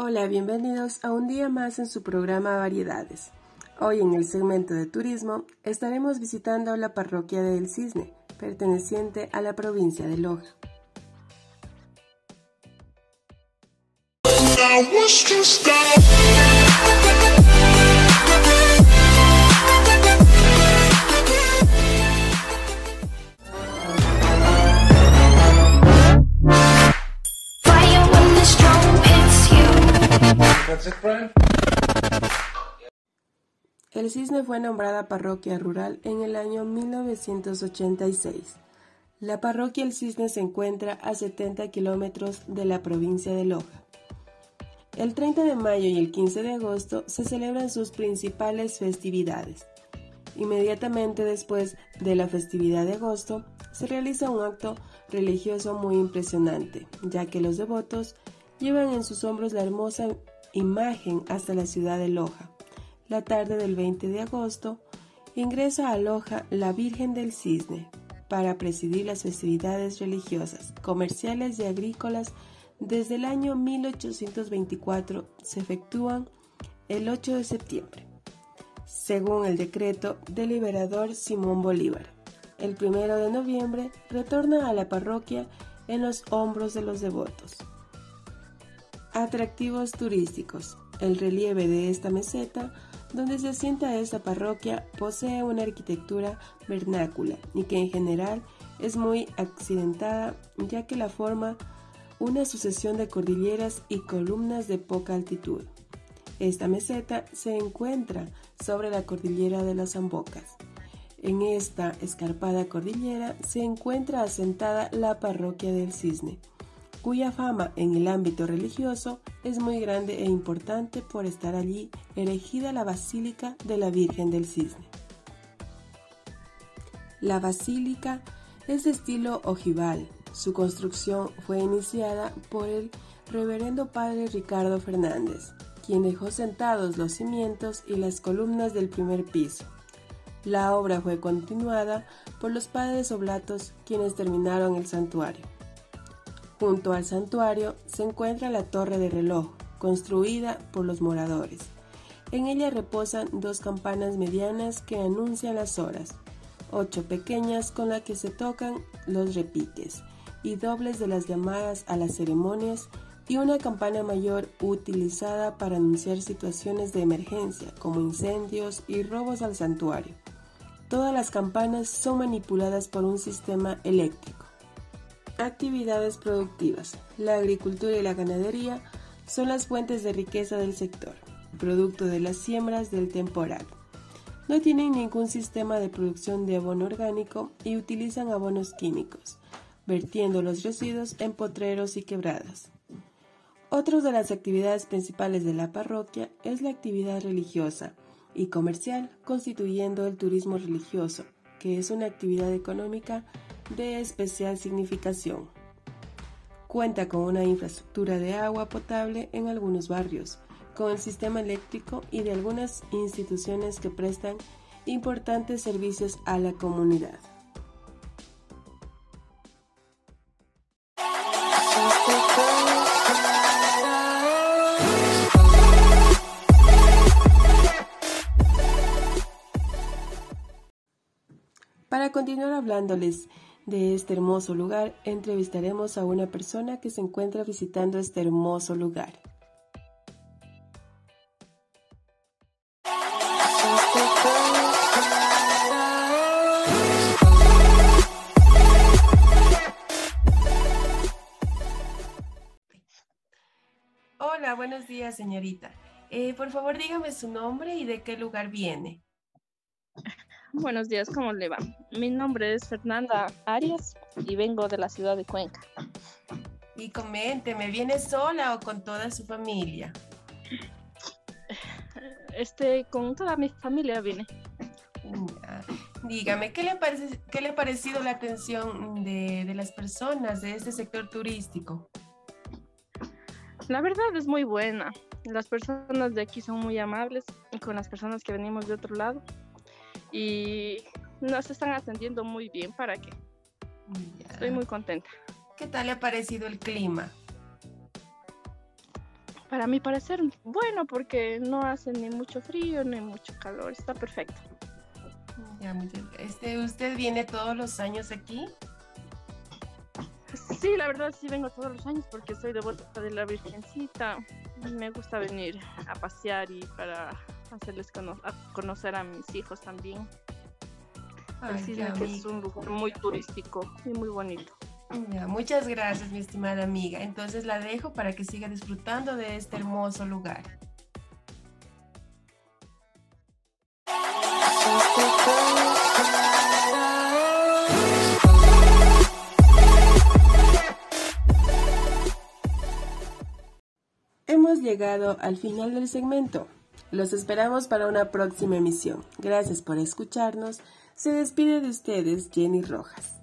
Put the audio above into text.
Hola, bienvenidos a un día más en su programa Variedades. Hoy en el segmento de turismo estaremos visitando la parroquia del Cisne, perteneciente a la provincia de Loja. El Cisne fue nombrada parroquia rural en el año 1986. La parroquia El Cisne se encuentra a 70 kilómetros de la provincia de Loja. El 30 de mayo y el 15 de agosto se celebran sus principales festividades. Inmediatamente después de la festividad de agosto se realiza un acto religioso muy impresionante, ya que los devotos llevan en sus hombros la hermosa imagen hasta la ciudad de Loja. La tarde del 20 de agosto ingresa a Loja la Virgen del Cisne para presidir las festividades religiosas, comerciales y agrícolas desde el año 1824 se efectúan el 8 de septiembre, según el decreto del liberador Simón Bolívar. El 1 de noviembre retorna a la parroquia en los hombros de los devotos. Atractivos turísticos. El relieve de esta meseta, donde se asienta esta parroquia, posee una arquitectura vernácula y que en general es muy accidentada, ya que la forma una sucesión de cordilleras y columnas de poca altitud. Esta meseta se encuentra sobre la cordillera de las Zambocas. En esta escarpada cordillera se encuentra asentada la parroquia del Cisne, cuya fama en el ámbito religioso es muy grande e importante por estar allí erigida la Basílica de la Virgen del Cisne. La basílica es de estilo ojival. Su construcción fue iniciada por el reverendo padre Ricardo Fernández, quien dejó sentados los cimientos y las columnas del primer piso. La obra fue continuada por los padres oblatos, quienes terminaron el santuario. Junto al santuario se encuentra la torre de reloj, construida por los moradores. En ella reposan dos campanas medianas que anuncian las horas, ocho pequeñas con las que se tocan los repiques y dobles de las llamadas a las ceremonias y una campana mayor utilizada para anunciar situaciones de emergencia como incendios y robos al santuario. Todas las campanas son manipuladas por un sistema eléctrico. Actividades productivas. La agricultura y la ganadería son las fuentes de riqueza del sector, producto de las siembras del temporal. No tienen ningún sistema de producción de abono orgánico y utilizan abonos químicos, vertiendo los residuos en potreros y quebradas. Otra de las actividades principales de la parroquia es la actividad religiosa y comercial, constituyendo el turismo religioso, que es una actividad económica de especial significación. Cuenta con una infraestructura de agua potable en algunos barrios, con el sistema eléctrico y de algunas instituciones que prestan importantes servicios a la comunidad. Para continuar hablándoles de este hermoso lugar, entrevistaremos a una persona que se encuentra visitando este hermoso lugar. Hola, buenos días, señorita. Eh, por favor, dígame su nombre y de qué lugar viene. Buenos días, ¿cómo le va? Mi nombre es Fernanda Arias y vengo de la ciudad de Cuenca. Y coménteme, ¿viene sola o con toda su familia? Este, con toda mi familia vine. Dígame, ¿qué le, parece, qué le ha parecido la atención de, de las personas de este sector turístico? La verdad es muy buena. Las personas de aquí son muy amables con las personas que venimos de otro lado y nos están atendiendo muy bien para que estoy muy contenta. ¿Qué tal le ha parecido el clima? para mi parecer, bueno, porque no hace ni mucho frío ni mucho calor, está perfecto. Ya, este, ¿Usted viene todos los años aquí? Sí, la verdad sí vengo todos los años porque soy devota de la Virgencita. Me gusta venir a pasear y para hacerles conocer a mis hijos también. Así que es un lugar muy turístico y muy bonito. muchas gracias, mi estimada amiga. Entonces la dejo para que siga disfrutando de este hermoso lugar. Hemos llegado al final del segmento. Los esperamos para una próxima emisión. Gracias por escucharnos. Se despide de ustedes Jenny Rojas.